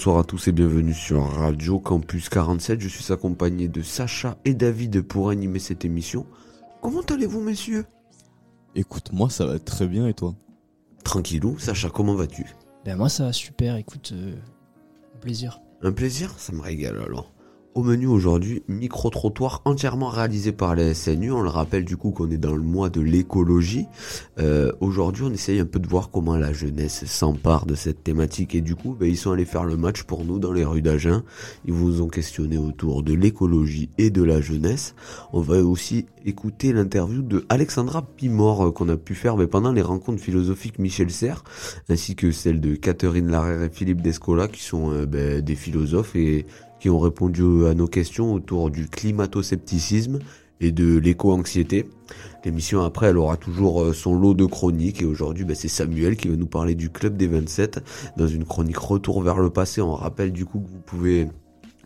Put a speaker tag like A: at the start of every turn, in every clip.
A: Bonsoir à tous et bienvenue sur Radio Campus 47. Je suis accompagné de Sacha et David pour animer cette émission. Comment allez-vous, messieurs?
B: Écoute, moi ça va très bien et toi?
A: Tranquillou. Sacha, comment vas-tu?
C: Ben moi ça va super, écoute, euh, un plaisir.
A: Un plaisir? Ça me régale alors. Au menu aujourd'hui, micro-trottoir entièrement réalisé par la SNU. On le rappelle du coup qu'on est dans le mois de l'écologie. Euh, aujourd'hui, on essaye un peu de voir comment la jeunesse s'empare de cette thématique. Et du coup, ben, ils sont allés faire le match pour nous dans les rues d'Agen. Ils vous ont questionné autour de l'écologie et de la jeunesse. On va aussi écouter l'interview de Alexandra Pimor euh, qu'on a pu faire ben, pendant les rencontres philosophiques Michel Serres, ainsi que celle de Catherine Larère et Philippe Descola, qui sont euh, ben, des philosophes et qui ont répondu à nos questions autour du climato-scepticisme et de l'éco-anxiété. L'émission après, elle aura toujours euh, son lot de chroniques et aujourd'hui, ben, c'est Samuel qui va nous parler du Club des 27 dans une chronique retour vers le passé. On rappelle du coup que vous pouvez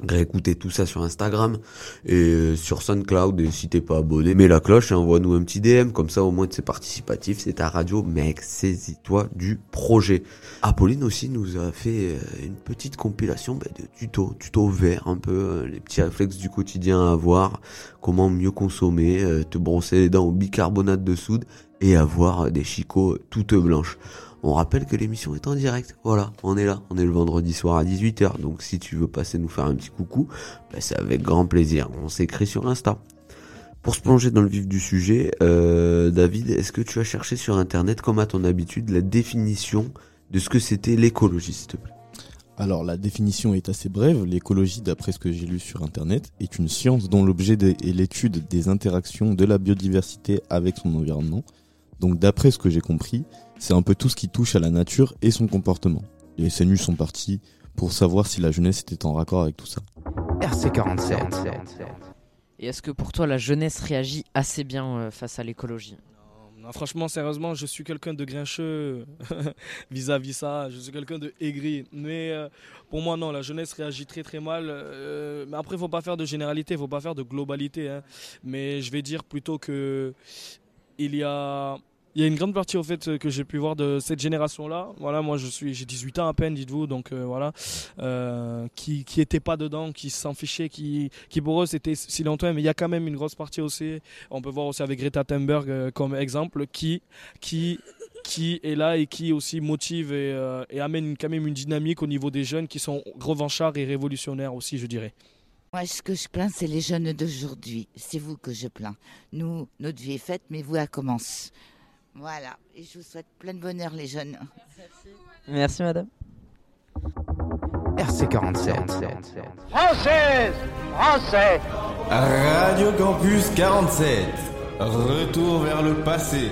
A: réécouter tout ça sur Instagram et euh, sur SoundCloud et si t'es pas abonné mets la cloche et envoie-nous un petit DM comme ça au moins c'est participatif c'est ta radio mec. Saisis-toi du projet. Apolline aussi nous a fait euh, une petite compilation bah, de tutos tutos verts un peu euh, les petits réflexes du quotidien à avoir comment mieux consommer te brosser les dents au bicarbonate de soude et avoir des chicots toutes blanches on rappelle que l'émission est en direct. Voilà, on est là. On est le vendredi soir à 18h. Donc si tu veux passer nous faire un petit coucou, bah, c'est avec grand plaisir. On s'écrit sur Insta. Pour se plonger dans le vif du sujet, euh, David, est-ce que tu as cherché sur Internet, comme à ton habitude, la définition de ce que c'était l'écologie, s'il te plaît?
B: Alors la définition est assez brève. L'écologie, d'après ce que j'ai lu sur Internet, est une science dont l'objet est l'étude des interactions de la biodiversité avec son environnement. Donc d'après ce que j'ai compris, c'est un peu tout ce qui touche à la nature et son comportement. Les SNU sont partis pour savoir si la jeunesse était en raccord avec tout ça.
D: RC47.
E: Et est-ce que pour toi la jeunesse réagit assez bien euh, face à l'écologie?
F: Non, franchement, sérieusement, je suis quelqu'un de grincheux vis-à-vis ça. Je suis quelqu'un de aigri. Mais euh, pour moi, non, la jeunesse réagit très très mal. Euh, mais après, il faut pas faire de généralité, il faut pas faire de globalité. hein. Mais je vais dire plutôt que il y a il y a une grande partie au fait que j'ai pu voir de cette génération là voilà moi je suis j'ai 18 ans à peine dites-vous donc euh, voilà. Euh, qui qui était pas dedans qui s'en fichaient qui qui pour eux c'était si longtemps mais il y a quand même une grosse partie aussi. On peut voir aussi avec Greta Thunberg euh, comme exemple qui qui qui est là et qui aussi motive et amène quand même une dynamique au niveau des jeunes qui sont revanchards et révolutionnaires aussi je dirais
G: Moi, ce que je plains, c'est les jeunes d'aujourd'hui. C'est vous que je plains. Nous, notre vie est faite, mais vous, elle commence. Voilà. Et je vous souhaite plein de bonheur, les jeunes.
E: Merci madame.
D: RC47.
H: Française Français
I: Radio Campus 47. Retour vers le passé.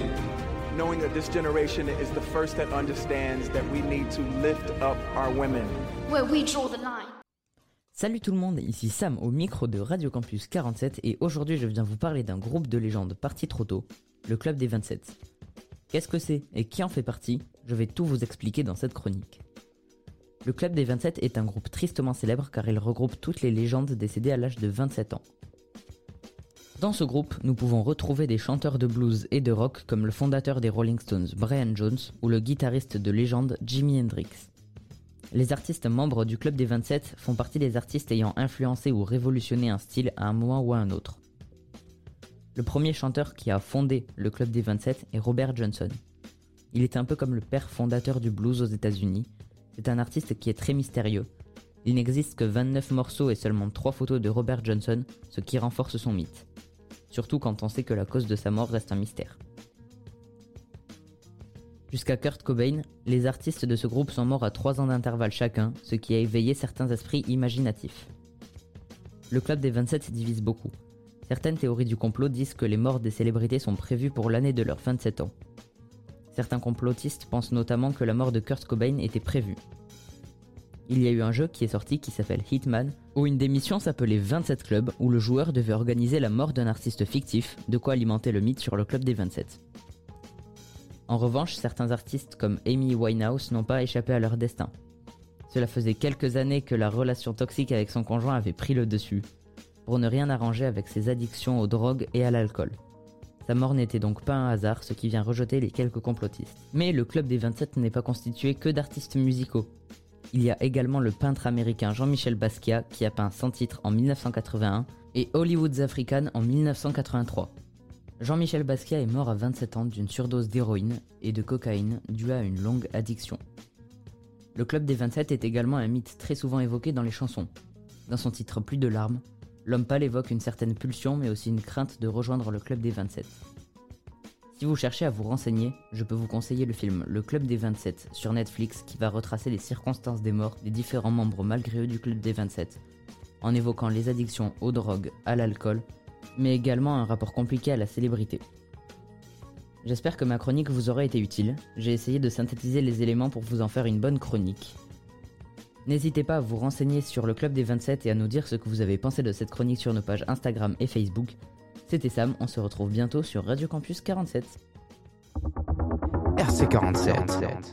J: knowing that this generation is the first that understands that we need to lift up our women.
K: Where we draw the line.
L: Salut tout le monde, ici Sam au micro de Radio Campus 47 et aujourd'hui je viens vous parler d'un groupe de légendes parti trop tôt, le Club des 27. Qu'est-ce que c'est et qui en fait partie? Je vais tout vous expliquer dans cette chronique. Le Club des 27 est un groupe tristement célèbre car il regroupe toutes les légendes décédées à l'âge de 27 ans. Dans ce groupe, nous pouvons retrouver des chanteurs de blues et de rock comme le fondateur des Rolling Stones Brian Jones ou le guitariste de légende Jimi Hendrix. Les artistes membres du Club des 27 font partie des artistes ayant influencé ou révolutionné un style à un moment ou à un autre. Le premier chanteur qui a fondé le Club des 27 est Robert Johnson. Il est un peu comme le père fondateur du blues aux États-Unis. C'est un artiste qui est très mystérieux. Il n'existe que 29 morceaux et seulement 3 photos de Robert Johnson, ce qui renforce son mythe. Surtout quand on sait que la cause de sa mort reste un mystère. Jusqu'à Kurt Cobain, les artistes de ce groupe sont morts à 3 ans d'intervalle chacun, ce qui a éveillé certains esprits imaginatifs. Le club des 27 se divise beaucoup. Certaines théories du complot disent que les morts des célébrités sont prévues pour l'année de leurs 27 ans. Certains complotistes pensent notamment que la mort de Kurt Cobain était prévue. Il y a eu un jeu qui est sorti qui s'appelle Hitman, où une des missions s'appelait 27 clubs, où le joueur devait organiser la mort d'un artiste fictif, de quoi alimenter le mythe sur le club des 27. En revanche, certains artistes comme Amy Winehouse n'ont pas échappé à leur destin. Cela faisait quelques années que la relation toxique avec son conjoint avait pris le dessus, pour ne rien arranger avec ses addictions aux drogues et à l'alcool. Sa mort n'était donc pas un hasard, ce qui vient rejeter les quelques complotistes. Mais le club des 27 n'est pas constitué que d'artistes musicaux. Il y a également le peintre américain Jean-Michel Basquiat qui a peint 100 titres en 1981 et Hollywood's African en 1983. Jean-Michel Basquiat est mort à 27 ans d'une surdose d'héroïne et de cocaïne due à une longue addiction. Le club des 27 est également un mythe très souvent évoqué dans les chansons. Dans son titre Plus de larmes, l'homme pâle évoque une certaine pulsion mais aussi une crainte de rejoindre le club des 27. Si vous cherchez à vous renseigner, je peux vous conseiller le film Le Club des 27 sur Netflix qui va retracer les circonstances des morts des différents membres malgré eux du Club des 27, en évoquant les addictions aux drogues, à l'alcool, mais également un rapport compliqué à la célébrité. J'espère que ma chronique vous aura été utile, j'ai essayé de synthétiser les éléments pour vous en faire une bonne chronique. N'hésitez pas à vous renseigner sur le Club des 27 et à nous dire ce que vous avez pensé de cette chronique sur nos pages Instagram et Facebook. C'était Sam, on se retrouve bientôt sur Radio Campus 47.
D: RC47.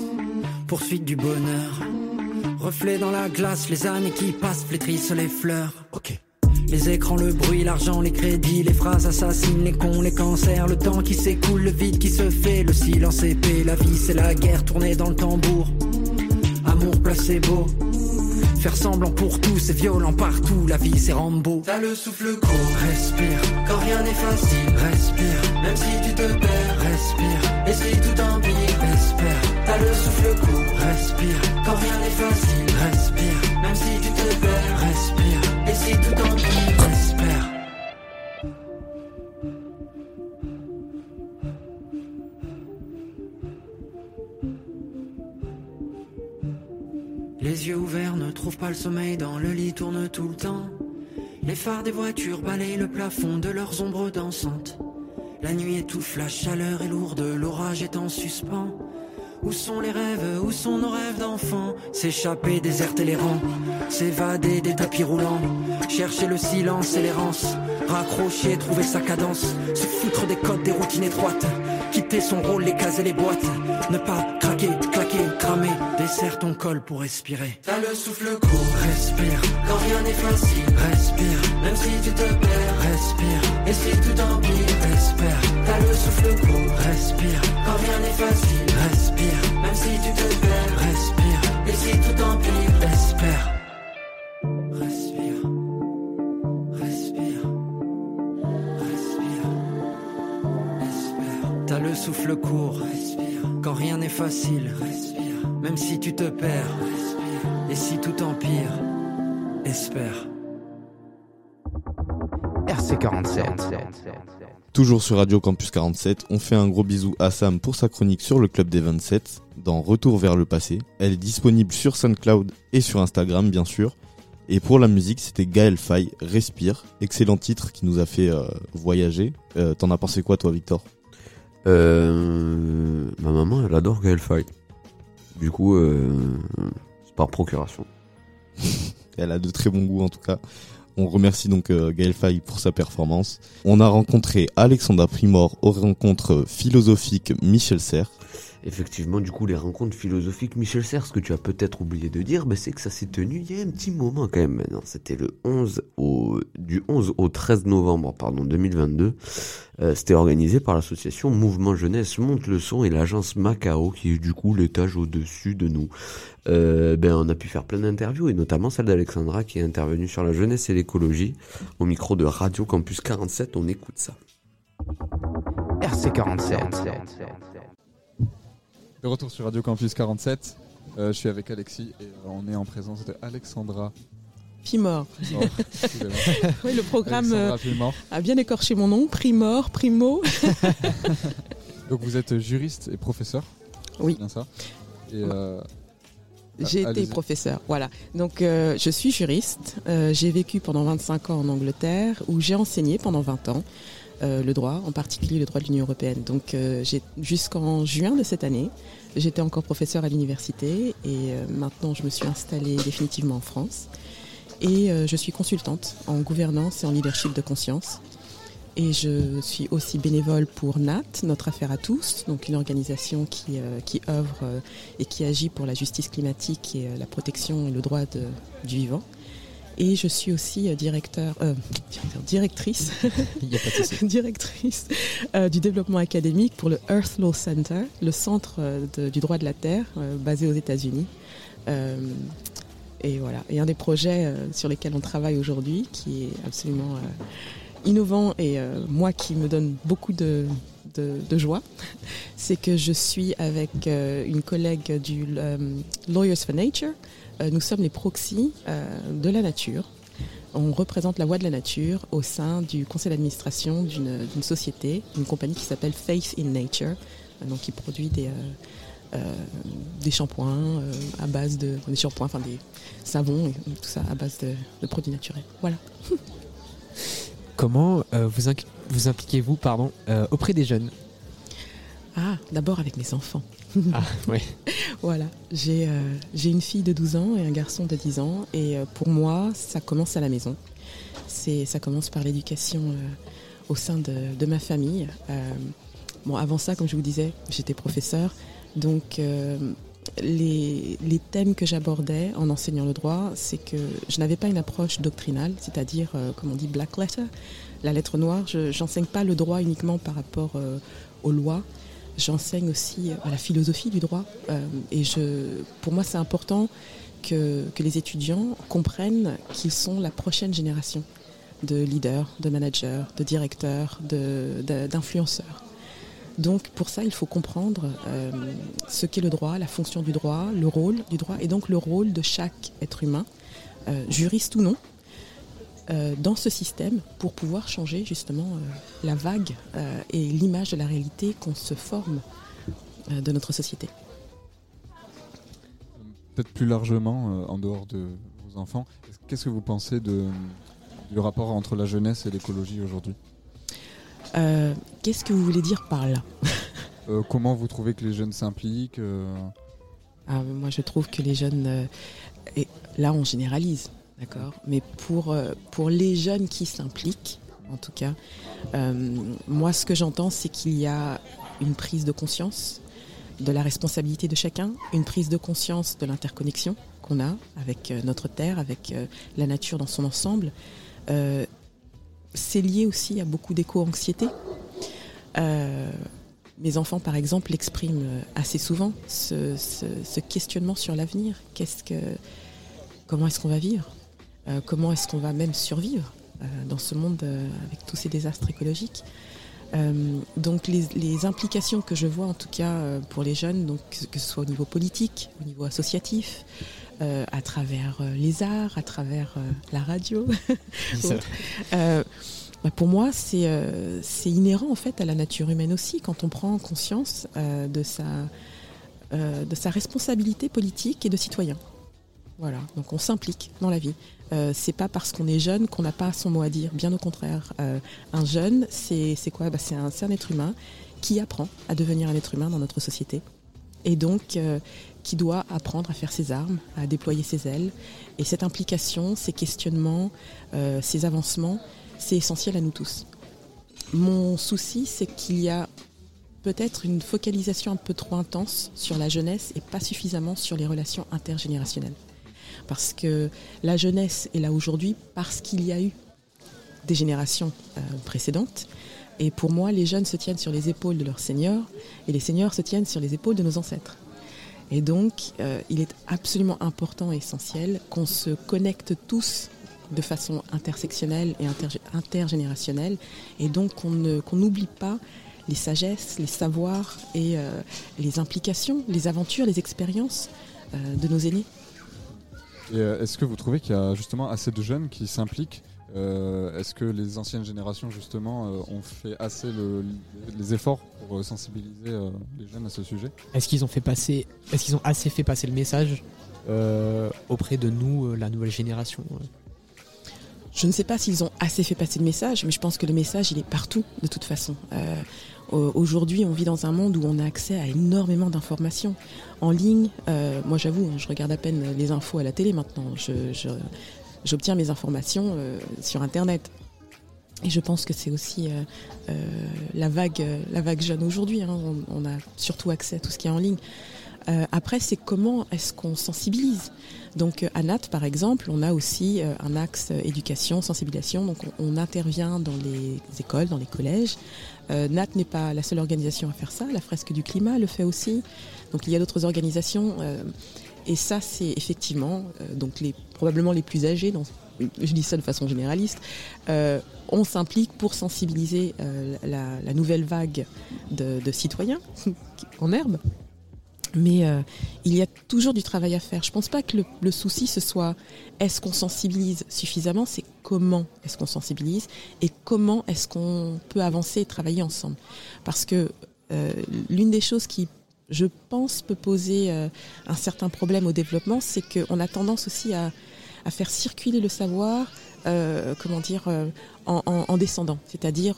K: poursuite du bonheur. Reflet dans la glace, les années qui passent flétrissent les fleurs. Ok. Les écrans, le bruit, l'argent, les crédits, les phrases assassines, les cons, les cancers, le temps qui s'écoule, le vide qui se fait, le silence épais, la vie c'est la guerre tournée dans le tambour. Amour placebo, faire semblant pour tout, c'est violent partout, la vie c'est Rambo. T'as le souffle court, respire, quand rien n'est facile, respire, même si tu te perds, respire, et si tout empire, espère. T'as le souffle court, respire, quand rien n'est facile, respire, même si tu te perds, respire, et si tout empire, espère. Les yeux ouverts ne trouvent pas le sommeil, dans le lit tourne tout le temps. Les phares des voitures balayent le plafond de leurs ombres dansantes. La nuit étouffe, la chaleur est lourde, l'orage est en suspens. Où sont les rêves, où sont nos rêves d'enfants S'échapper, déserter les rangs, s'évader des tapis roulants, chercher le silence et l'errance, raccrocher, trouver sa cadence, se foutre des codes, des routines étroites, quitter son rôle, les cases et les boîtes, ne pas claquer, cramer, desserre ton col pour respirer. T'as le souffle court, respire, quand rien n'est facile, respire, même si tu te perds, respire, et si tout empire, espère. T'as le souffle court, respire, quand rien n'est facile, respire, même si tu te perds, respire, et si tout empire, espère. Respire, respire, respire, espère. T'as le souffle court, rien n'est facile, respire, même si tu te perds, respire, et si tout empire, espère.
D: RC47.
B: Toujours sur Radio Campus 47, on fait un gros bisou à Sam pour sa chronique sur le Club des 27 dans Retour vers le passé. Elle est disponible sur SoundCloud et sur Instagram bien sûr. Et pour la musique, c'était Gaël Faye, Respire, excellent titre qui nous a fait euh, voyager. Euh, T'en as pensé quoi toi Victor?
A: Euh, ma maman, elle adore Gaël Faye. Du coup, euh, c'est par procuration.
B: Elle a de très bons goûts en tout cas. On remercie donc euh, Gaël Faye pour sa performance. On a rencontré Alexandra Primor aux rencontres philosophiques Michel Serres.
A: Effectivement, du coup, les rencontres philosophiques, Michel Serres, ce que tu as peut-être oublié de dire, bah, c'est que ça s'est tenu il y a un petit moment quand même maintenant. C'était le 11 au, du 11 au 13 novembre, pardon, 2022. Euh, C'était organisé par l'association Mouvement Jeunesse Monte le Son et l'agence Macao, qui est du coup l'étage au-dessus de nous. Euh, ben, on a pu faire plein d'interviews, et notamment celle d'Alexandra qui est intervenue sur la jeunesse et l'écologie au micro de Radio Campus 47. On écoute ça.
D: RC47.
M: De retour sur Radio Campus 47, euh, je suis avec Alexis et euh, on est en présence de Alexandra.
N: Pimor.
M: Primor, excusez-moi.
N: oui, le programme euh, a bien écorché mon nom. Primor, Primo.
M: Donc vous êtes juriste et professeur
N: Oui.
M: Bien ça Et, euh,
N: J'ai
M: ah,
N: été professeur, voilà. Donc euh, je suis juriste. J'ai vécu pendant 25 ans en Angleterre où j'ai enseigné pendant 20 ans euh, le droit, en particulier le droit de l'Union européenne. Donc euh, jusqu'en juin de cette année, j'étais encore professeur à l'université et euh, maintenant je me suis installée définitivement en France. Et je suis consultante en gouvernance et en leadership de conscience. Et je suis aussi bénévole pour NAT, Notre Affaire à tous, donc une organisation qui, qui œuvre et qui agit pour la justice climatique et la protection et le droit du vivant. Et je suis aussi euh, directeur, euh, directeur- directrice,
C: Il y a pas de souci.
N: directrice euh, du développement académique pour le Earth Law Center, le centre de- du droit de la Terre euh, basé aux États-Unis. Et voilà. Et un des projets sur lesquels on travaille aujourd'hui, qui est absolument innovant et moi qui me donne beaucoup de, de, de joie, c'est que je suis avec euh, une collègue du euh, Lawyers for Nature. Euh, nous sommes les proxys euh, de la nature. On représente la voix de la nature au sein du conseil d'administration d'une société, d'une compagnie qui s'appelle Faith in Nature, euh, donc qui produit des, euh, des shampoings euh, à base de des shampoings, enfin des savons et tout ça à base de, de produits naturels. Voilà.
C: Comment euh, vous, vous impliquez-vous pardon, auprès des jeunes?
N: Ah, d'abord avec mes enfants.
C: Ah, oui.
N: Voilà, j'ai euh, une fille de 12 ans et un garçon de 10 ans. Et euh, pour moi, ça commence à la maison. Ça commence par l'éducation euh, au sein de, ma famille. Bon, avant ça, comme je vous disais, j'étais professeur. Donc, les, les thèmes que j'abordais en enseignant le droit, c'est que je n'avais pas une approche doctrinale, c'est-à-dire, comme on dit, black letter, la lettre noire. Je n'enseigne pas le droit uniquement par rapport aux lois. J'enseigne aussi à la philosophie du droit. Euh, et je, pour moi, c'est important que, que les étudiants comprennent qu'ils sont la prochaine génération de leaders, de managers, de directeurs, de- de- d'influenceurs. Donc pour ça, il faut comprendre euh, ce qu'est le droit, la fonction du droit, le rôle du droit et donc le rôle de chaque être humain, euh, juriste ou non, euh, dans ce système pour pouvoir changer justement euh, la vague euh, et l'image de la réalité qu'on se forme euh, de notre société.
M: Peut-être plus largement, euh, en dehors de vos enfants, est-ce- qu'est-ce que vous pensez de, du rapport entre la jeunesse et l'écologie aujourd'hui?
N: Euh, Qu'est-ce que vous voulez dire par là?
M: Euh, Comment vous trouvez que les jeunes s'impliquent euh,
N: Ah, moi, je trouve que les jeunes. euh, et là, on généralise, d'accord Mais pour, euh, pour les jeunes qui s'impliquent, en tout cas, euh, moi, ce que j'entends, c'est qu'il y a une prise de conscience de la responsabilité de chacun, une prise de conscience de l'interconnexion qu'on a avec euh, notre Terre, avec la nature dans son ensemble. C'est lié aussi à beaucoup d'éco-anxiété. Mes enfants, par exemple, l'expriment euh, assez souvent, ce, questionnement sur l'avenir. Comment est-ce qu'on va vivre? Comment est-ce qu'on va même survivre euh, dans ce monde euh, avec tous ces désastres écologiques? Euh, donc les, les implications que je vois en tout cas euh, pour les jeunes, donc que, ce soit au niveau politique, au niveau associatif, euh, à travers euh, les arts, à travers euh, la radio, euh, bah, pour moi, c'est euh, inhérent en fait à la nature humaine aussi quand on prend conscience euh, de sa euh, de sa responsabilité politique et de citoyen. Voilà, donc on s'implique dans la vie. Euh, c'est pas parce qu'on est jeune qu'on n'a pas son mot à dire. Bien au contraire, Euh, un jeune, c'est quoi? Bah, C'est un, être humain qui apprend à devenir un être humain dans notre société. Et donc, euh, qui doit apprendre à faire ses armes, à déployer ses ailes. Et cette implication, ces questionnements, ces avancements, c'est essentiel à nous tous. Mon souci, c'est qu'il y a peut-être une focalisation un peu trop intense sur la jeunesse et pas suffisamment sur les relations intergénérationnelles. Parce que la jeunesse est là aujourd'hui parce qu'il y a eu des générations euh, précédentes. Et pour moi, les jeunes se tiennent sur les épaules de leurs seniors et les seniors se tiennent sur les épaules de nos ancêtres. Et donc, euh, il est absolument important et essentiel qu'on se connecte tous de façon intersectionnelle et intergé- intergénérationnelle, et donc qu'on n'oublie pas les sagesses, les savoirs et euh, les implications, les aventures, les expériences de nos aînés.
M: Euh, est-ce que vous trouvez qu'il y a justement assez de jeunes qui s'impliquent Euh, Est-ce que les anciennes générations justement euh, ont fait assez le- les efforts pour sensibiliser les jeunes à ce sujet?
C: Est-ce qu'ils ont fait passer, est-ce qu'ils ont assez fait passer le message auprès de nous, la nouvelle génération
N: Je ne sais pas s'ils ont assez fait passer le message, mais je pense que le message, il est partout, de toute façon. Euh, au- Aujourd'hui, on vit dans un monde où on a accès à énormément d'informations. En ligne, euh, moi j'avoue, hein, je regarde à peine les infos à la télé maintenant. J'obtiens mes informations euh, sur Internet. Et je pense que c'est aussi euh, euh, la, vague, euh, la vague jeune aujourd'hui. hein. On, on a surtout accès à tout ce qui est en ligne. Euh, après, c'est comment est-ce qu'on sensibilise Donc, euh, à NAT, par exemple, on a aussi euh, un axe éducation, sensibilisation. Donc, on, intervient dans les écoles, dans les collèges. NAT n'est pas la seule organisation à faire ça. La fresque du climat le fait aussi. Donc, il y a d'autres organisations. et ça, c'est effectivement donc les, probablement les plus âgés. Je dis ça de façon généraliste. On s'implique pour sensibiliser la, nouvelle vague de citoyens en herbe. Mais euh, il y a toujours du travail à faire. Je pense pas que le, souci ce soit est-ce qu'on sensibilise suffisamment, c'est comment est-ce qu'on sensibilise et comment est-ce qu'on peut avancer et travailler ensemble. Parce que euh, l'une des choses qui, je pense, peut poser euh, un certain problème au développement, c'est qu'on a tendance aussi à, faire circuler le savoir, comment dire, en, en- en descendant. C'est-à-dire,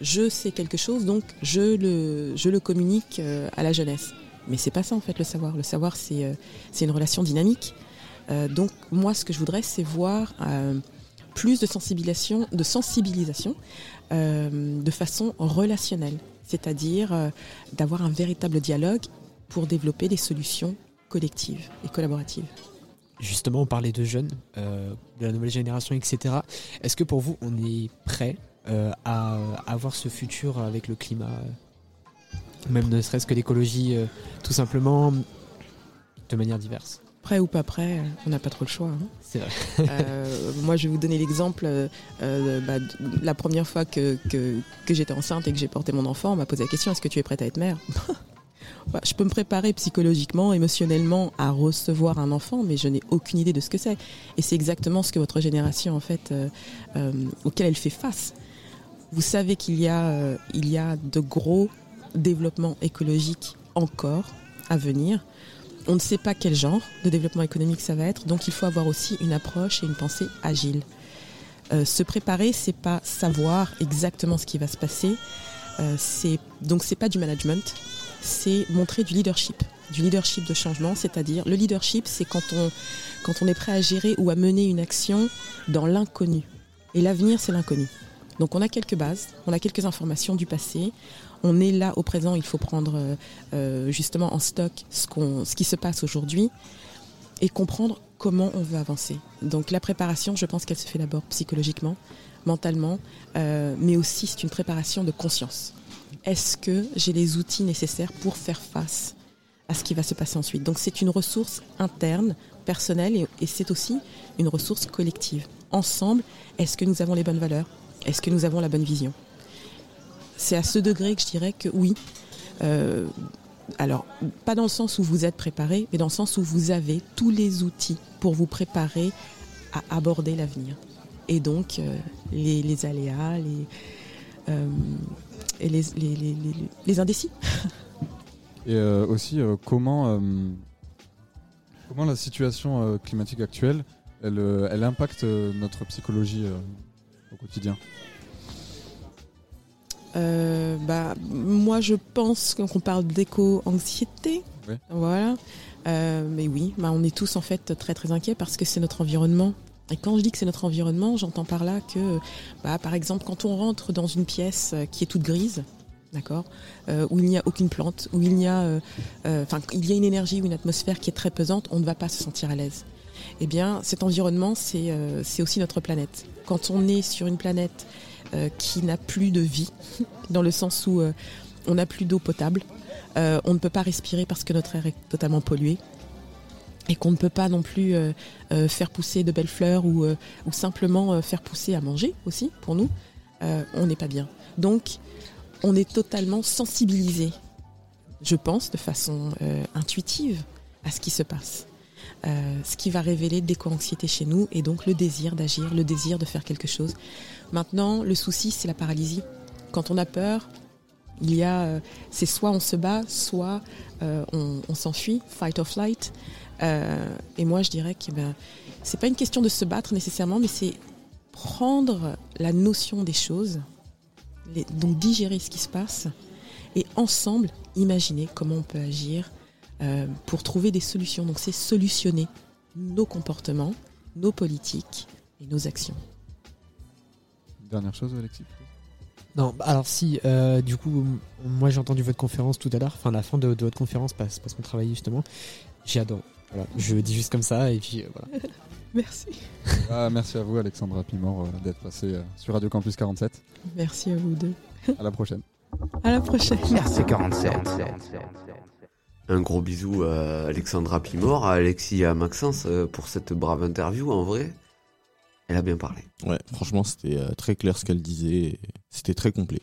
N: je sais quelque chose, donc je le, je le communique à la jeunesse. Mais c'est pas ça en fait le savoir. Le savoir, c'est euh, une relation dynamique. Euh, donc moi, ce que je voudrais, c'est voir euh, plus de sensibilisation, de sensibilisation de façon relationnelle, c'est-à-dire d'avoir un véritable dialogue pour développer des solutions collectives et collaboratives.
C: Justement, on parlait de jeunes, de la nouvelle génération, etc. Est-ce que pour vous, on est prêt à avoir ce futur avec le climat? Même ne serait-ce que l'écologie, euh, tout simplement, de manière diverse.
N: Prêt ou pas prêt, on n'a pas trop le choix. hein.
C: C'est vrai.
N: Euh, moi, je vais vous donner l'exemple. euh, bah, la première fois que, que, que j'étais enceinte et que j'ai porté mon enfant, on m'a posé la question est-ce que tu es prête à être mère? Bah, Je peux me préparer psychologiquement, émotionnellement à recevoir un enfant, mais je n'ai aucune idée de ce que c'est. Et c'est exactement ce que votre génération, en fait, euh, auquel elle fait face. Vous savez qu'il y, a, il y a de gros développements écologiques encore à venir. On ne sait pas quel genre de développement économique ça va être, donc il faut avoir aussi une approche et une pensée agile. Euh, se préparer, c'est pas savoir exactement ce qui va se passer. Euh, c'est donc c'est pas du management, c'est montrer du leadership, du leadership de changement, c'est-à-dire le leadership, c'est quand on quand on est prêt à gérer ou à mener une action dans l'inconnu. Et l'avenir, c'est l'inconnu. Donc on a quelques bases, on a quelques informations du passé. On est là au présent, il faut prendre euh, euh, justement en stock ce, qui se passe aujourd'hui et comprendre comment on veut avancer. Donc la préparation, je pense qu'elle se fait d'abord psychologiquement, mentalement, euh, mais aussi c'est une préparation de conscience. Est-ce que j'ai les outils nécessaires pour faire face à ce qui va se passer ensuite? Donc c'est une ressource interne, personnelle, et c'est aussi une ressource collective. Ensemble, est-ce que nous avons les bonnes valeurs? Est-ce que nous avons la bonne vision? C'est à ce degré que je dirais que oui. Euh, alors, pas dans le sens où vous êtes préparé, mais dans le sens où vous avez tous les outils pour vous préparer à aborder l'avenir. Et donc, euh, les, aléas, les, euh, les, indécis.
M: Et aussi, comment, la situation climatique actuelle, elle, impacte notre psychologie au quotidien?
N: Euh, bah, moi, je pense qu'on parle d'éco-anxiété.
M: Ouais.
N: Voilà. Euh, mais oui, bah, on est tous en fait très très inquiets parce que c'est notre environnement. Et quand je dis que c'est notre environnement, j'entends par là que, bah, par exemple, quand on rentre dans une pièce euh, qui est toute grise, d'accord, euh, où il n'y a aucune plante, où il n'y a, enfin, il y a une énergie ou une atmosphère qui est très pesante, on ne va pas se sentir à l'aise. Eh bien, cet environnement, c'est aussi notre planète. Quand on est sur une planète euh, qui n'a plus de vie, dans le sens où euh, on n'a plus d'eau potable, euh, on ne peut pas respirer parce que notre air est totalement pollué, et qu'on ne peut pas non plus faire pousser de belles fleurs ou, simplement faire pousser à manger aussi, pour nous, on n'est pas bien. Donc, on est totalement sensibilisé, je pense, de façon intuitive à ce qui se passe. Euh, ce qui va révéler d'éco-anxiété chez nous et donc le désir d'agir, le désir de faire quelque chose. Maintenant, le souci, c'est la paralysie. Quand on a peur, il y a, euh, c'est soit on se bat, soit euh, on, s'enfuit, fight or flight. Et moi, je dirais que ben, c'est pas une question de se battre nécessairement, mais c'est prendre la notion des choses, donc digérer ce qui se passe, et ensemble imaginer comment on peut agir euh, pour trouver des solutions. Donc c'est solutionner nos comportements, nos politiques et nos actions.
M: Dernière chose, Alexis
C: Non, bah, alors si, euh, du coup, moi j'ai entendu votre conférence tout à l'heure, enfin la fin de, de votre conférence parce, parce qu'on travaillait justement. J'ai adoré. Voilà, je dis juste comme ça et puis euh, voilà.
N: Merci.
M: Ah, merci à vous, Alexandra Pimor, euh, d'être passé euh, sur Radio Campus 47.
N: Merci à vous deux.
M: À la prochaine.
N: À la prochaine.
D: RC47.
A: Un gros bisou à Alexandra Pimor, à Alexis et à Maxence euh, pour cette brave interview. En vrai, elle a bien parlé.
B: Ouais, franchement, c'était euh, très clair ce qu'elle disait. C'était très complet.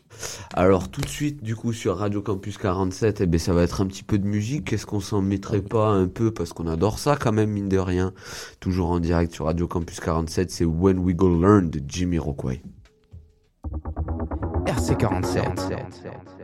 A: Alors tout de suite, du coup, sur Radio Campus 47, eh ben, ça va être un petit peu de musique. Est-ce qu'on s'en mettrait pas un peu? Parce qu'on adore ça quand même, mine de rien. Toujours en direct sur Radio Campus 47, c'est When We Go Learn de Jimmy Rockway.
D: RC47.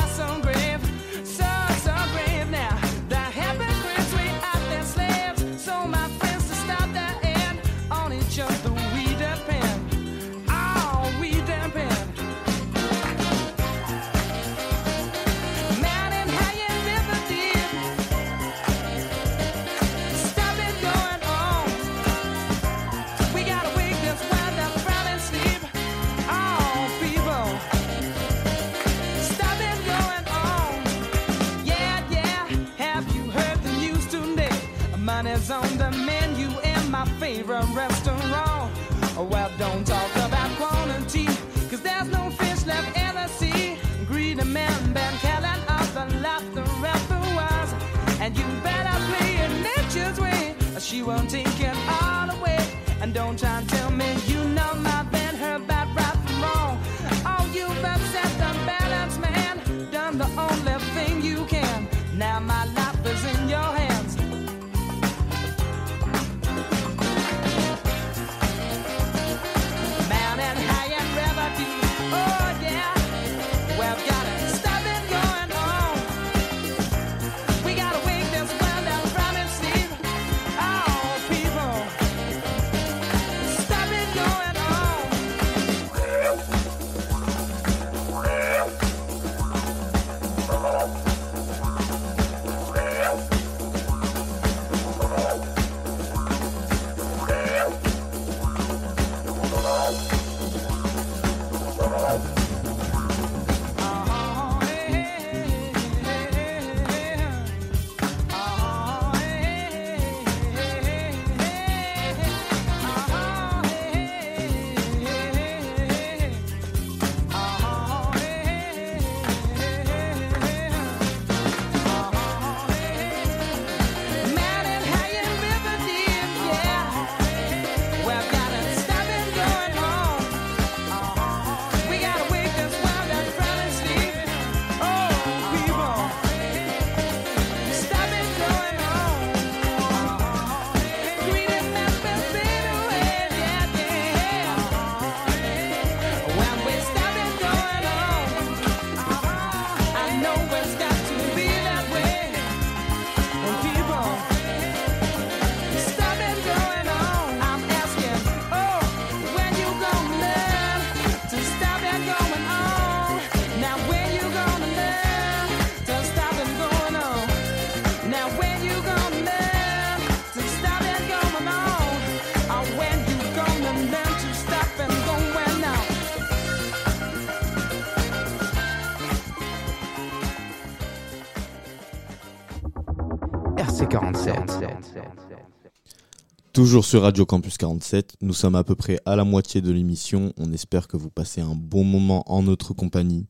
B: Toujours sur Radio Campus 47, nous sommes à peu près à la moitié de l'émission. On espère que vous passez un bon moment en notre compagnie.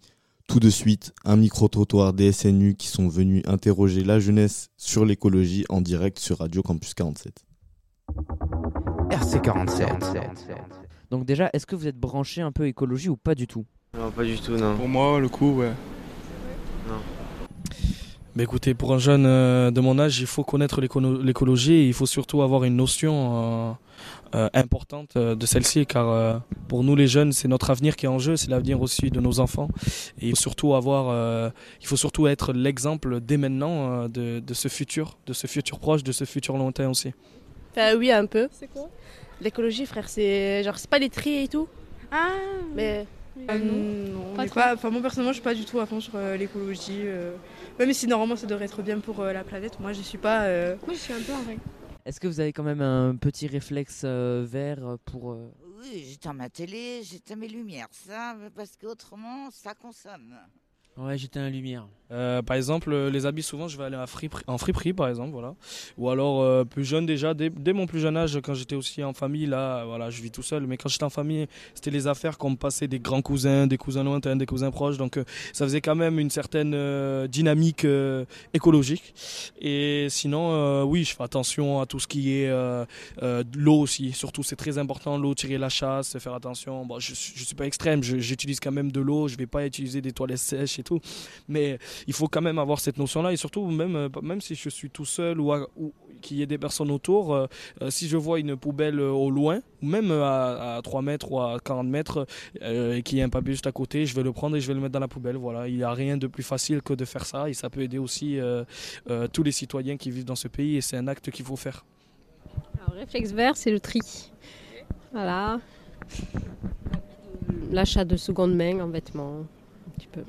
B: Tout de suite, un micro-trottoir des SNU qui sont venus interroger la jeunesse sur l'écologie en direct sur Radio Campus 47.
D: RC47.
E: Donc déjà, est-ce que vous êtes branché un peu écologie ou pas du tout?
O: Non, pas du tout, non.
F: Pour moi, le coup, ouais.
O: Non.
F: Mais écoutez, pour un jeune euh, de mon âge, il faut connaître l'écologie et il faut surtout avoir une notion euh, euh, importante de celle-ci car euh, pour nous les jeunes, c'est notre avenir qui est en jeu, c'est l'avenir aussi de nos enfants. Et il faut surtout avoir, euh, il faut surtout être l'exemple dès maintenant euh, de, de ce futur, de ce futur proche, de ce futur lointain aussi.
P: Enfin, oui, un peu. C'est quoi? L'écologie, frère, c'est genre, c'est pas les tri et tout. Ah Mais.
Q: Euh, non,
P: Pas
Q: mais
P: trop.
Q: pas- enfin, moi personnellement, je suis pas du tout à fond sur euh, l'écologie. euh, même si normalement ça devrait être bien pour euh, la planète, moi je suis pas. euh,
P: Moi, je suis un peu en règle.
E: Est-ce que vous avez quand même un petit réflexe euh, vert pour... euh,
G: Oui, j'éteins ma télé, j'éteins mes lumières, ça, parce qu'autrement, ça consomme.
O: Ouais, j'étais un lumière.
F: Euh, par exemple, euh, les habits, souvent, je vais aller à friperie- en friperie, par exemple, voilà. Ou alors, euh, plus jeune déjà, dès, mon plus jeune âge, quand j'étais aussi en famille, là, voilà, je vis tout seul. Mais quand j'étais en famille, c'était les affaires qu'on me passait des grands cousins, des cousins lointains, des cousins proches. Donc, euh, ça faisait quand même une certaine euh, dynamique euh, écologique. Et sinon, oui, je fais attention à tout ce qui est l'eau aussi. Surtout, c'est très important, l'eau, tirer la chasse, faire attention. Bon, je ne suis pas extrême, j'utilise quand même de l'eau. Je vais pas utiliser des toilettes sèches et tout. Mais il faut quand même avoir cette notion-là. Et surtout, même, euh, même si je suis tout seul ou, ou qu'il y ait des personnes autour, euh, euh, si je vois une poubelle au loin, même à, à 3 mètres ou à 40 mètres, et qu'il y a un papier juste à côté, je vais le prendre et je vais le mettre dans la poubelle. Voilà, il n'y a rien de plus facile que de faire ça. Et ça peut aider aussi tous les citoyens qui vivent dans ce pays. Et c'est un acte qu'il faut faire.
R: Alors, réflexe vert, c'est le tri. Voilà. L'achat de seconde main en vêtements, un petit peu.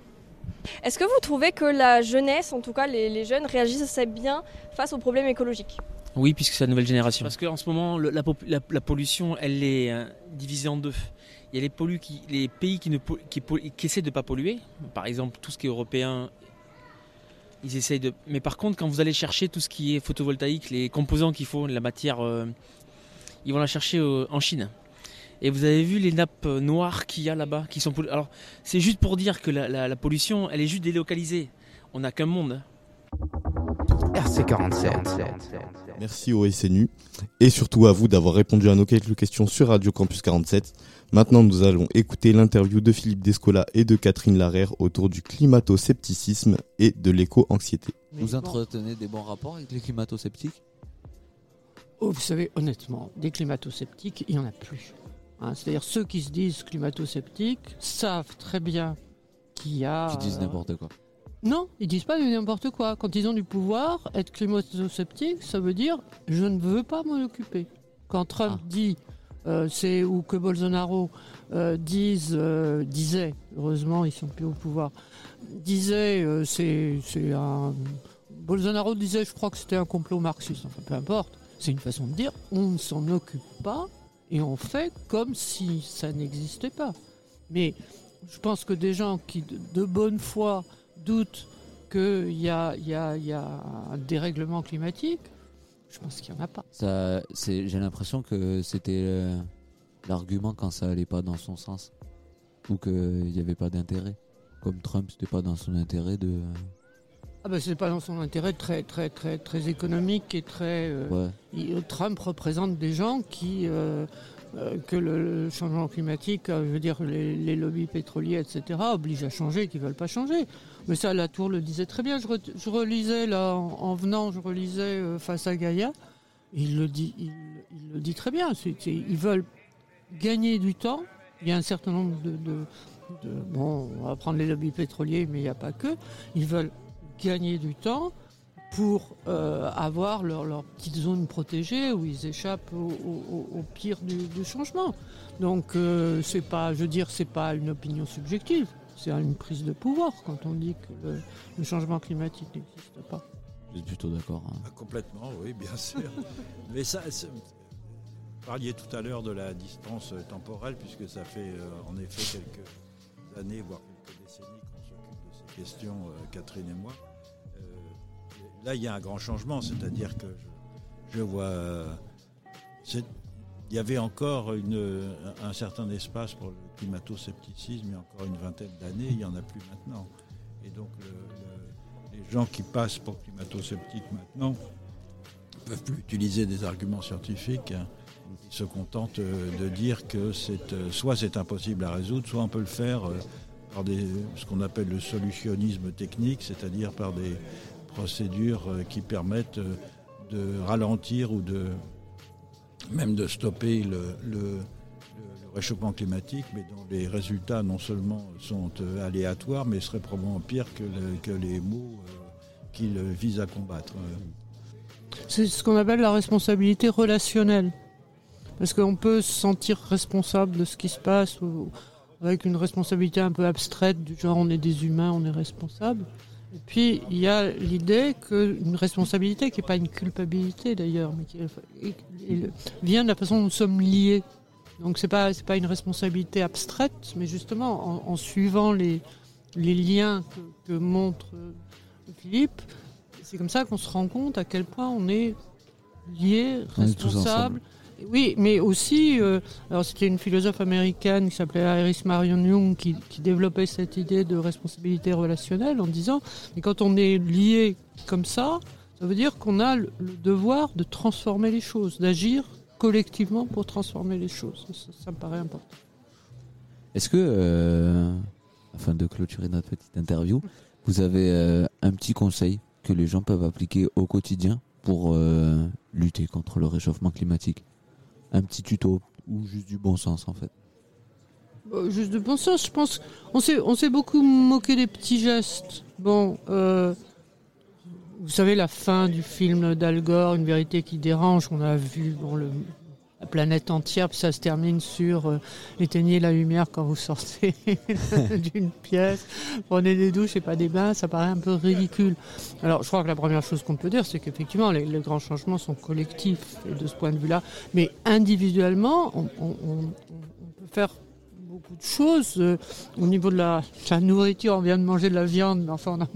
S: Est-ce que vous trouvez que la jeunesse, en tout cas les, les jeunes, réagissent assez bien face aux problèmes écologiques?
O: Oui, puisque c'est la nouvelle génération. Parce qu'en ce moment, le- la, pop- la- la pollution, elle est euh, divisée en deux. Il y a les, pollues qui, les pays qui, ne, po- qui, po- qui essaient de ne pas polluer. Par exemple, tout ce qui est européen, ils essayent de... Mais par contre, quand vous allez chercher tout ce qui est photovoltaïque, les composants qu'il faut, la matière, euh, ils vont la chercher euh, en Chine. Et vous avez vu les nappes euh, noires qu'il y a là-bas qui sont Alors, c'est juste pour dire que la, la- la pollution, elle est juste délocalisée. On n'a qu'un monde.
D: RC47.
B: Merci au SNU et surtout à vous d'avoir répondu à nos quelques questions sur Radio Campus 47. Maintenant, nous allons écouter l'interview de Philippe Descola et de Catherine Larère autour du climato-scepticisme et de l'éco-anxiété.
T: Vous entretenez des bons rapports avec les climato-sceptiques?
U: Oh, vous savez, honnêtement, des climato-sceptiques, il n'y en a plus. Hein, C'est-à-dire ceux qui se disent climato-sceptiques savent très bien qu'il y a...
T: Qui disent
U: euh,
T: n'importe quoi.
U: Non, ils disent pas n'importe quoi. Quand ils ont du pouvoir, être climato-sceptique, ça veut dire je ne veux pas m'en occuper. Quand Trump dit, euh, c'est ou que Bolsonaro euh, dise, euh, disait, heureusement ils sont plus au pouvoir, disait, c'est un Bolsonaro disait, je crois que c'était un complot marxiste. Enfin, peu importe. C'est une façon de dire, on ne s'en occupe pas et on fait comme si ça n'existait pas. Mais je pense que des gens qui, de, bonne foi, doutent qu'il y y, y a un dérèglement climatique, je pense qu'il n'y en a pas.
T: J'ai l'impression que c'était euh, l'argument quand ça allait pas dans son sens ou qu'il n'y avait pas d'intérêt. Comme Trump, c'était pas dans son intérêt de.
U: Ah ben c'est pas dans son intérêt très très très très économique et très. euh,
T: Ouais.
U: il- Trump représente des gens qui euh, euh, que le, le changement climatique, euh, je veux dire les, les lobbies pétroliers, etc. obligent à changer, qui veulent pas changer. Mais ça, Latour le disait très bien. Je, re- je relisais là en, en venant, je relisais euh, face à Gaïa. Il le dit, il, il le dit très bien. C'est- ils veulent gagner du temps. Il y a un certain nombre de, de- de- bon, on va prendre les lobbies pétroliers, mais il n'y a pas que. Ils veulent gagner du temps pour euh, avoir leur, leur petite zone protégée où ils échappent au, au- au pire du, du changement. Donc euh, c'est pas, je veux dire, c'est pas une opinion subjective, c'est une prise de pouvoir quand on dit que le, le changement climatique n'existe pas.
T: Vous êtes plutôt d'accord. hein.
V: Ah, Complètement, oui, bien sûr. Mais ça, vous parliez tout à l'heure de la distance euh, temporelle, puisque ça fait euh, en effet quelques années, voire quelques décennies qu'on s'occupe de ces questions, euh, Catherine et moi. Là, il y a un grand changement, c'est-à-dire que je, vois. euh, il y avait encore un certain espace pour le climato-scepticisme il y a encore une vingtaine d'années, il n'y en a plus maintenant. Et donc le- le- les gens qui passent pour climato-sceptiques maintenant ne peuvent plus utiliser des arguments scientifiques. hein. Ils se contentent euh, de dire que euh, soit c'est impossible à résoudre, soit on peut le faire par ce qu'on appelle le solutionnisme technique, c'est-à-dire par des procédures euh, qui permettent euh, de ralentir ou de même de stopper le, réchauffement climatique, mais dont les résultats non seulement sont euh, aléatoires, mais seraient probablement pires que, que les maux qu'ils visent à combattre.
U: C'est ce qu'on appelle la responsabilité relationnelle. Parce qu'on peut se sentir responsable de ce qui se passe avec une responsabilité un peu abstraite du genre on est des humains, on est responsable. Et puis il y a l'idée qu'une responsabilité qui n'est pas une culpabilité d'ailleurs, mais qui est- vient de la façon dont nous sommes liés. Donc c'est pas c'est pas une responsabilité abstraite, mais justement en, en suivant les les liens que, que montre Philippe, c'est comme ça qu'on se rend compte à quel point on est liés,
T: On est tous
U: responsables. Oui, mais aussi, euh, alors c'était une philosophe américaine qui s'appelait Iris Marion Young qui, qui développait cette idée de responsabilité relationnelle en disant, mais quand on est lié comme ça, ça veut dire qu'on a le, le devoir de transformer les choses, d'agir collectivement pour transformer les choses. Ça, ça me paraît important.
T: Est-ce que, euh, afin de clôturer notre petite interview, vous avez euh, un petit conseil que les gens peuvent appliquer au quotidien pour euh, lutter contre le réchauffement climatique? Un petit tuto ou juste du bon sens en fait
U: Euh, juste de bon sens, je pense. On s'est, on s'est beaucoup moqué des petits gestes. Bon, euh, vous savez, la fin du film d'Al Gore, Une vérité qui dérange, on a vu bon, le, la planète entière, puis ça se termine sur euh, éteignez la lumière quand vous sortez d'une pièce, prenez des douches et pas des bains, ça paraît un peu ridicule. Alors, je crois que la première chose qu'on peut dire, c'est qu'effectivement, les, grands changements sont collectifs de ce point de vue-là, mais individuellement, on peut faire beaucoup de choses. Euh, au niveau de la, de la nourriture, on vient de manger de la viande, mais enfin, on a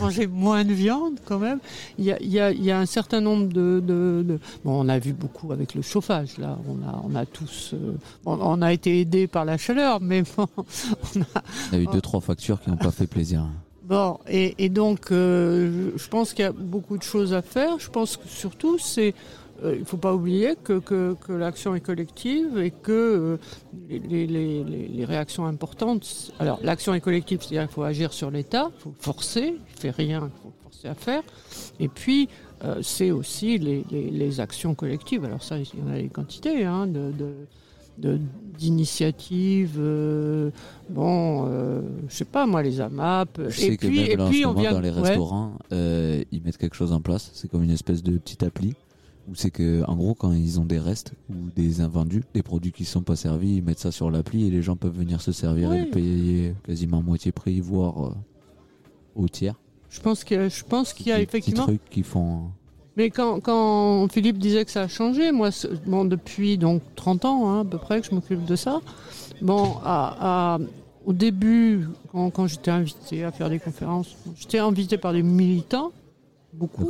U: mangé moins de viande quand même. Il y a, il y a- il y a un certain nombre de, de- de- Bon, on a vu beaucoup avec le chauffage, là. On a, on a tous... euh, on a été aidés par la chaleur, mais bon, on a,
T: Il y a eu deux trois factures qui n'ont pas fait plaisir.
U: Bon, et, et donc, euh, je pense qu'il y a beaucoup de choses à faire. Je pense que surtout, c'est, il ne faut pas oublier que, que, que l'action est collective et que euh, les, les, les, les- les réactions importantes. Alors, l'action est collective, c'est-à-dire qu'il faut agir sur l'État, il faut forcer, il ne fait rien, il faut forcer à faire. Et puis, euh, c'est aussi les, actions collectives. Alors, ça, il y en a des quantités, hein, de. de de- d'initiatives, euh, bon, euh, je sais pas moi, les AMAP.
T: Je sais
U: et
T: que
U: puis,
T: même
U: et
T: là, en
U: puis
T: ce
U: on
T: moment,
U: vient
T: dans les
U: ouais.
T: restaurants, euh, ils mettent quelque chose en place. C'est comme une espèce de petite appli c'est que, en gros, quand ils ont des restes ou des invendus, des produits qui sont pas servis, ils mettent ça sur l'appli et les gens peuvent venir se servir et le payer quasiment à moitié prix, voire euh, au tiers.
U: Je pense que je pense qu'il y a
T: Des
U: effectivement.
T: trucs qui font.
U: Mais quand, quand Philippe disait que ça a changé, moi, bon, depuis donc 30 ans hein, à peu près que je m'occupe de ça. Bon, à, à- au début, quand, quand j'étais invité à faire des conférences, j'étais invité par des militants, beaucoup.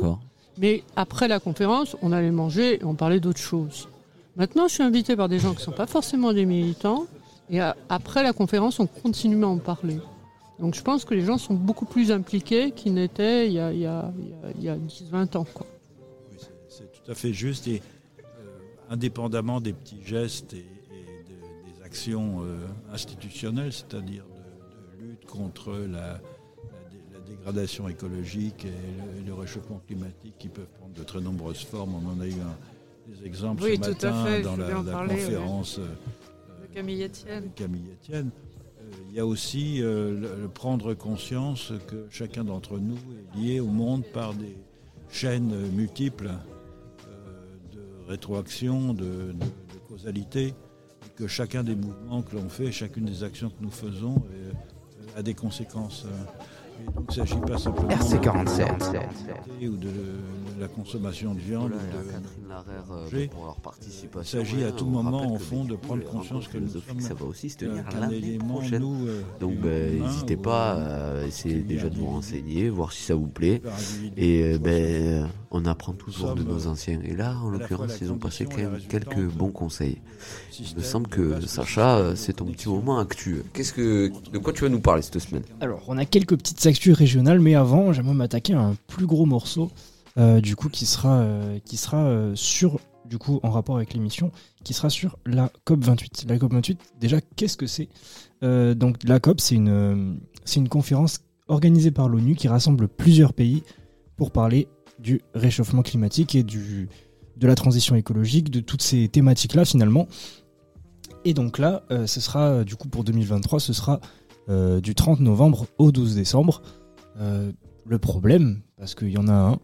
U: Mais après la conférence, on allait manger et on parlait d'autre chose. Maintenant, je suis invité par des gens qui ne sont pas forcément des militants. Et après la conférence, on continue à en parler. Donc je pense que les gens sont beaucoup plus impliqués qu'ils n'étaient il y a, il y a, il y a- il y a 10-20 ans. Quoi.
V: C'est tout à fait juste et euh, indépendamment des petits gestes et, et de- des actions euh, institutionnelles, c'est-à-dire de, lutte contre la dégradation écologique et le, et le réchauffement climatique qui peuvent prendre de très nombreuses formes. On en a eu un- des exemples
U: Oui,
V: ce matin
U: fait,
V: dans la,
U: en
V: la
U: parler,
V: conférence. euh,
U: De Camille Etienne.
V: avec Camille Etienne. Euh, Il y a aussi euh, le, le prendre conscience que chacun d'entre nous est lié au monde par des chaînes multiples de rétroaction, de, de- de causalité, et que chacun des mouvements que l'on fait, chacune des actions que nous faisons euh, a des conséquences. euh. Il ne s'agit pas simplement
D: RC47.
V: de, ou de la consommation de viande. De,
A: Catherine Larère,
V: de
A: euh,
V: manger.
A: pour leur
V: Il s'agit à tout moment, au fond, de prendre
A: les
V: conscience que nous
A: philosophiques,
V: sommes
A: ça va aussi se tenir l'année
V: élément,
A: prochaine.
V: nous, euh,
A: Donc, ben, n'hésitez pas
V: euh,
A: à essayer déjà de vous renseigner, voir si ça vous plaît. Et euh, ben, on apprend toujours de nos
V: euh,
A: anciens. Et là, en l'occurrence,
V: la
A: ils ont passé quand même
V: la
A: quelques bons conseils. Il me semble
V: de
A: que Sacha, euh, c'est ton petit moment actuel. Qu'est-ce que, de quoi tu vas nous parler cette semaine?
W: Alors, on a quelques petites actus régionales, mais avant, j'aimerais m'attaquer à un plus gros morceau, euh, du coup, qui sera, euh, qui sera euh, sur, du coup, en rapport avec l'émission, qui sera sur la COP 28. La COP 28, déjà, qu'est-ce que c'est? Donc, la COP, c'est une, c'est une conférence organisée par l'ONU qui rassemble plusieurs pays pour parler du réchauffement climatique et du, de la transition écologique, de toutes ces thématiques-là, finalement. Et donc là, ce sera, du coup, pour 2023, ce sera euh, du 30 novembre au 12 décembre. Euh, le problème, parce qu'il y en a un,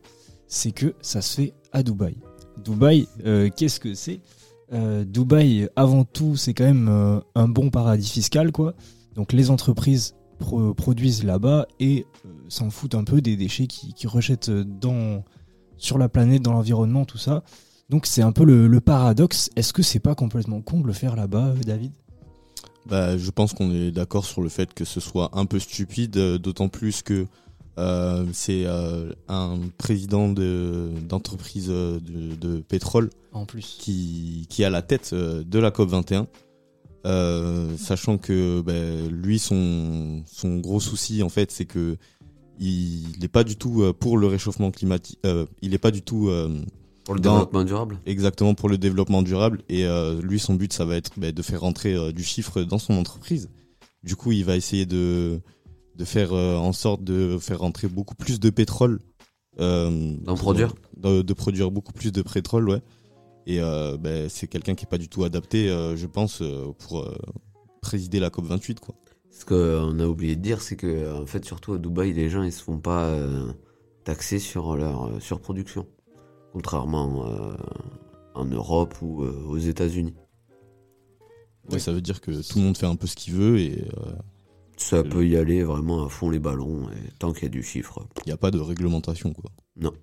W: c'est que ça se fait à Dubaï. Dubaï, euh, qu'est-ce que c'est? Dubaï, avant tout, c'est quand même un bon paradis fiscal, quoi. Donc les entreprises pro- produisent là-bas et s'en foutent un peu des déchets qui, qui rejettent sur la planète, dans l'environnement, tout ça. Donc c'est un peu le, le paradoxe. Est-ce que c'est pas complètement con de le faire là-bas, David?
B: Bah, je pense qu'on est d'accord sur le fait que ce soit un peu stupide, euh, d'autant plus que euh, c'est euh, un président de- d'entreprise de, de pétrole
W: En plus.
B: qui, qui a la tête de la COP 21. Euh, sachant que ben, lui son, son gros souci en fait c'est que il n'est pas du tout pour le réchauffement climatique il n'est pas du tout
A: Pour le
B: dans-
A: développement durable.
B: Exactement pour le développement durable. Et euh, lui son but ça va être ben, de faire rentrer euh, du chiffre dans son entreprise. Du coup il va essayer de de faire euh, en sorte de faire rentrer beaucoup plus de pétrole
A: D'en produire.
B: de, de produire beaucoup plus de pétrole ouais. Et ben, c'est quelqu'un qui est pas du tout adapté je pense pour présider la COP 28 quoi.
A: Ce qu'on a oublié de dire, c'est que en fait, surtout à Dubaï, les gens ils se font pas taxer sur leur surproduction, contrairement euh, en Europe ou euh, aux États-Unis.
B: ouais, ça veut dire que tout le monde fait un peu ce qu'il veut et euh,
A: Ça peut y aller vraiment à fond les ballons, et tant qu'il y a du chiffre.
B: il n'y a pas de réglementation quoi
A: Non.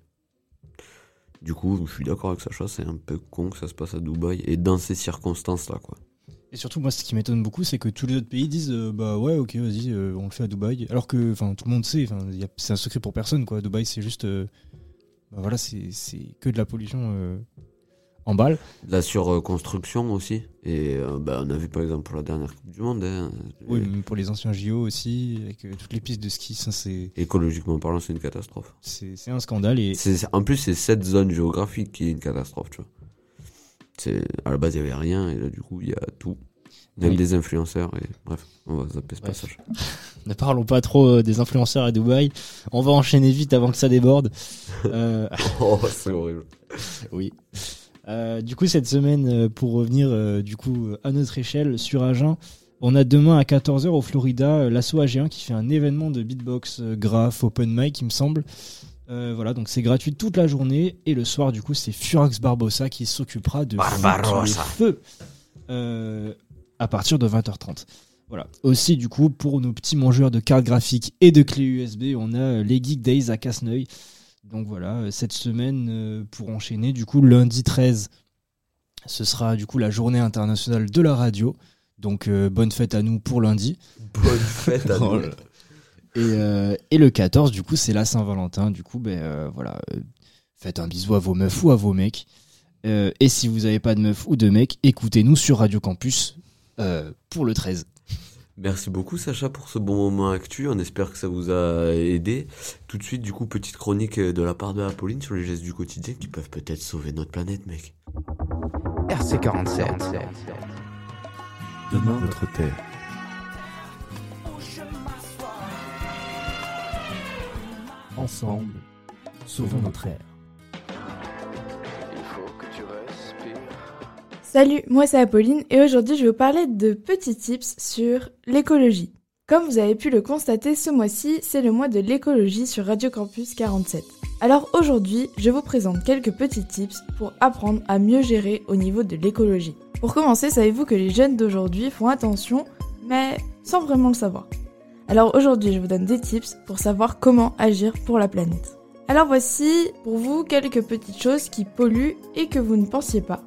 A: Du coup, je suis d'accord avec Sacha, c'est un peu con que ça se passe à Dubaï et dans ces circonstances-là, quoi.
W: Et surtout, moi, ce qui m'étonne beaucoup, c'est que tous les autres pays disent euh, bah ouais, ok, vas-y, euh, on le fait à Dubaï. Alors que, enfin, tout le monde sait, enfin, y a- c'est un secret pour personne, quoi. Dubaï, c'est juste, euh, bah voilà, c'est c'est que de la pollution euh, en balle.
A: La surconstruction aussi. Et euh, bah, on a vu par exemple pour la dernière Coupe du Monde. hein,
W: Oui, même pour les anciens JO aussi, avec euh, toutes les pistes de ski, ça, c'est
A: Écologiquement parlant, c'est une catastrophe.
W: c'est un scandale. Et
A: en plus, c'est cette zone géographique qui est une catastrophe, tu vois. C'est, à la base, il n'y avait rien, et là, du coup, il y a tout. Même
W: Oui.
A: des influenceurs, et bref, on va zapper ce
W: Bref.
A: passage.
W: ne parlons pas trop euh, des influenceurs à Dubaï. On va enchaîner vite avant que ça déborde. Euh,
A: oh, c'est horrible.
W: Oui. Euh, du coup, cette semaine, pour revenir euh, du coup à notre échelle sur Agen, on a demain à 14h au Florida l'assaut AG1 qui fait un événement de beatbox, graph, open mic, il me semble. Euh, voilà, donc c'est gratuit toute la journée et le soir, du coup, c'est Furax Barbossa qui s'occupera de
A: Barbarossa.
W: feu euh, à partir de 20h30. Voilà. Aussi, du coup, pour nos petits mangeurs de cartes graphiques et de clés USB, on a euh, les Geek Days à Casneuil. Donc voilà, euh, cette semaine, euh, pour enchaîner, du coup, lundi 13, ce sera du coup la journée internationale de la radio. Donc euh, bonne fête à nous pour lundi.
A: Bonne fête à nous.
W: Et, euh, et le 14, du coup, c'est la Saint-Valentin. Du coup, ben euh, voilà, faites un bisou à vos meufs ou à vos mecs. Et si vous n'avez pas de meuf ou de mec, écoutez-nous sur Radio Campus pour le 13.
A: Merci beaucoup Sacha pour ce bon moment actu, on espère que ça vous a aidé. Tout de suite du coup petite chronique de la part de Apolline sur les gestes du quotidien qui peuvent peut-être sauver notre planète mec.
D: RC47.
X: Demain notre terre. Ensemble, sauvons notre ère.
P: Salut, moi c'est Apolline et aujourd'hui je vais vous parler de petits tips sur l'écologie. Comme vous avez pu le constater, ce mois-ci c'est le mois de l'écologie sur Radio Campus 47. Alors aujourd'hui, je vous présente quelques petits tips pour apprendre à mieux gérer au niveau de l'écologie. Pour commencer, savez-vous que les jeunes d'aujourd'hui font attention, mais sans vraiment le savoir? Alors aujourd'hui, je vous donne des tips pour savoir comment agir pour la planète. Alors voici pour vous quelques petites choses qui polluent et que vous ne pensiez pas.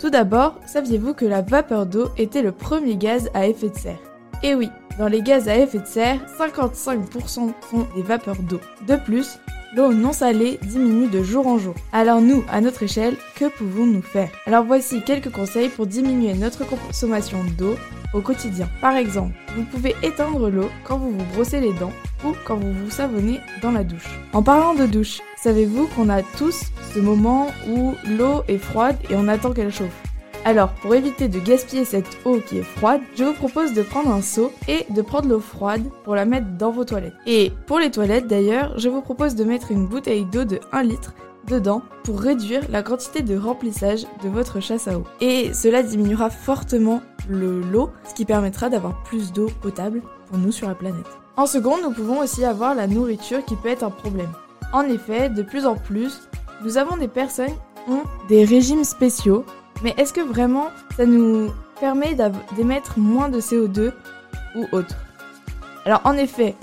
P: Tout d'abord, saviez-vous que la vapeur d'eau était le premier gaz à effet de serre? Eh oui, dans les gaz à effet de serre, 55% sont des vapeurs d'eau. De plus, l'eau non salée diminue de jour en jour. Alors nous, à notre échelle, que pouvons-nous faire? Alors voici quelques conseils pour diminuer notre consommation d'eau au quotidien. Par exemple, vous pouvez éteindre l'eau quand vous vous brossez les dents ou quand vous vous savonnez dans la douche. En parlant de douche, savez-vous qu'on a tous ce moment où l'eau est froide et on attend qu'elle chauffe? Alors, pour éviter de gaspiller cette eau qui est froide, je vous propose de prendre un seau et de prendre l'eau froide pour la mettre dans vos toilettes. Et pour les toilettes d'ailleurs, je vous propose de mettre une bouteille d'eau de 1 litre dedans pour réduire la quantité de remplissage de votre chasse à eau. Et cela diminuera fortement le ce qui permettra d'avoir plus d'eau potable pour nous sur la planète. En seconde, nous pouvons aussi avoir la nourriture qui peut être un problème. En effet, de plus en plus, nous avons des personnes qui ont des régimes spéciaux, mais est-ce que vraiment ça nous permet d'émettre moins de CO2 ou autre? Alors en effet,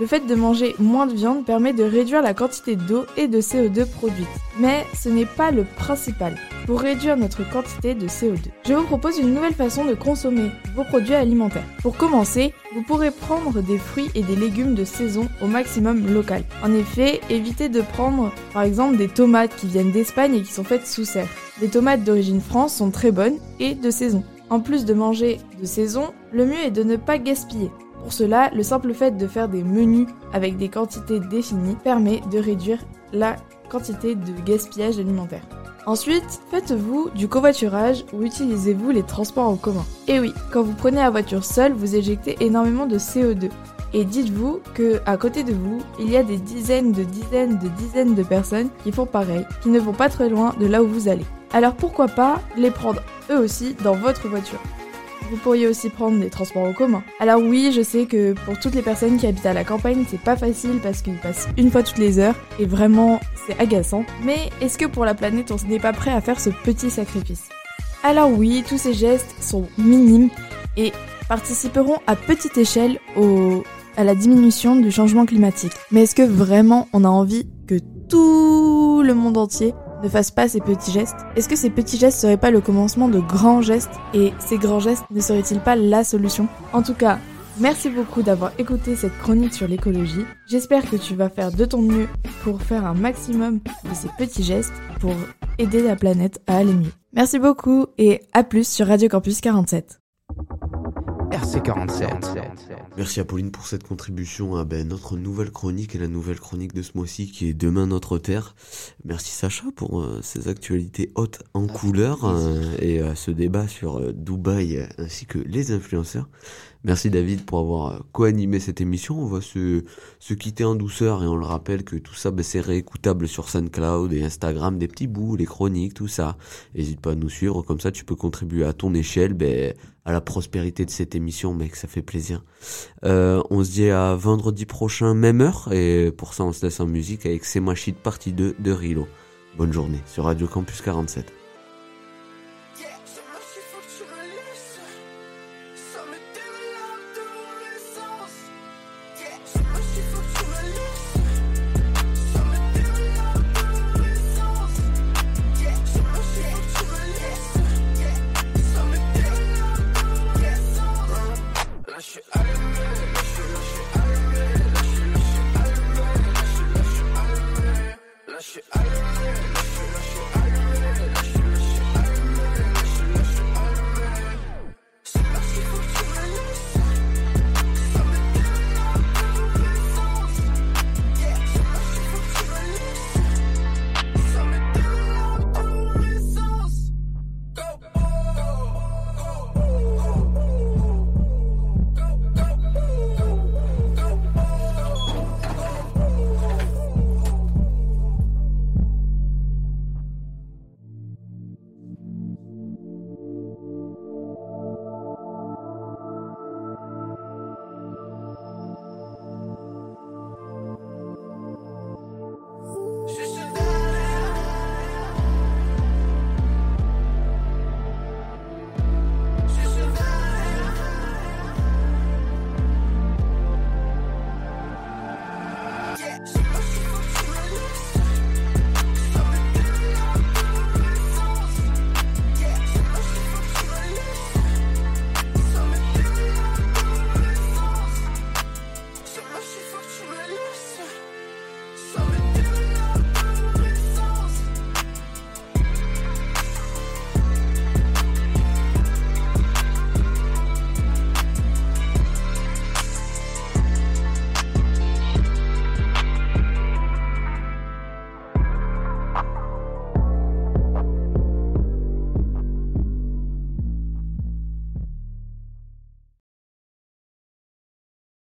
P: le fait de manger moins de viande permet de réduire la quantité d'eau et de CO2 produite. Mais ce n'est pas le principal pour réduire notre quantité de CO2. Je vous propose une nouvelle façon de consommer vos produits alimentaires. Pour commencer, vous pourrez prendre des fruits et des légumes de saison au maximum local. En effet, évitez de prendre par exemple des tomates qui viennent d'Espagne et qui sont faites sous serre. Les tomates d'origine France sont très bonnes et de saison. En plus de manger de saison, le mieux est de ne pas gaspiller. Pour cela, le simple fait de faire des menus avec des quantités définies permet de réduire la quantité de gaspillage alimentaire. Ensuite, faites-vous du covoiturage ou utilisez-vous les transports en commun Et oui, quand vous prenez la voiture seule, vous éjectez énormément de CO2. Et dites-vous que à côté de vous, il y a des dizaines de dizaines de dizaines de personnes qui font pareil, qui ne vont pas très loin de là où vous allez. Alors pourquoi pas les prendre eux aussi dans votre voiture? Vous pourriez aussi prendre des transports en commun. Alors oui, je sais que pour toutes les personnes qui habitent à la campagne, c'est pas facile parce qu'ils passent une fois toutes les heures et vraiment c'est agaçant. Mais est-ce que pour la planète, on n'est pas prêt à faire ce petit sacrifice? Alors oui, tous ces gestes sont minimes et participeront à petite échelle à la diminution du changement climatique. Mais est-ce que vraiment on a envie que tout le monde entier ne fasse pas ces petits gestes Est-ce que ces petits gestes seraient pas le commencement de grands gestes et ces grands gestes ne seraient-ils pas la solution? En tout cas, merci beaucoup d'avoir écouté cette chronique sur l'écologie. J'espère que tu vas faire de ton mieux pour faire un maximum de ces petits gestes pour aider la planète à aller mieux. Merci beaucoup et à plus sur Radio Campus 47.
D: RC47.
A: Merci à Pauline pour cette contribution à ben, notre nouvelle chronique et la nouvelle chronique de ce mois-ci qui est Demain notre Terre. Merci Sacha pour euh, ces actualités hautes en couleur euh, et euh, ce débat sur euh, Dubaï ainsi que les influenceurs. Merci David pour avoir euh, co-animé cette émission. On va se, se quitter en douceur et on le rappelle que tout ça ben, c'est réécoutable sur SoundCloud et Instagram, des petits bouts, les chroniques, tout ça. N'hésite pas à nous suivre, comme ça tu peux contribuer à ton échelle ben, à la prospérité de cette émission, mec, ça fait plaisir. Euh, on se dit à vendredi prochain, même heure, et pour ça on se laisse en musique avec C'est partie 2 de Rilo. Bonne journée sur Radio Campus 47.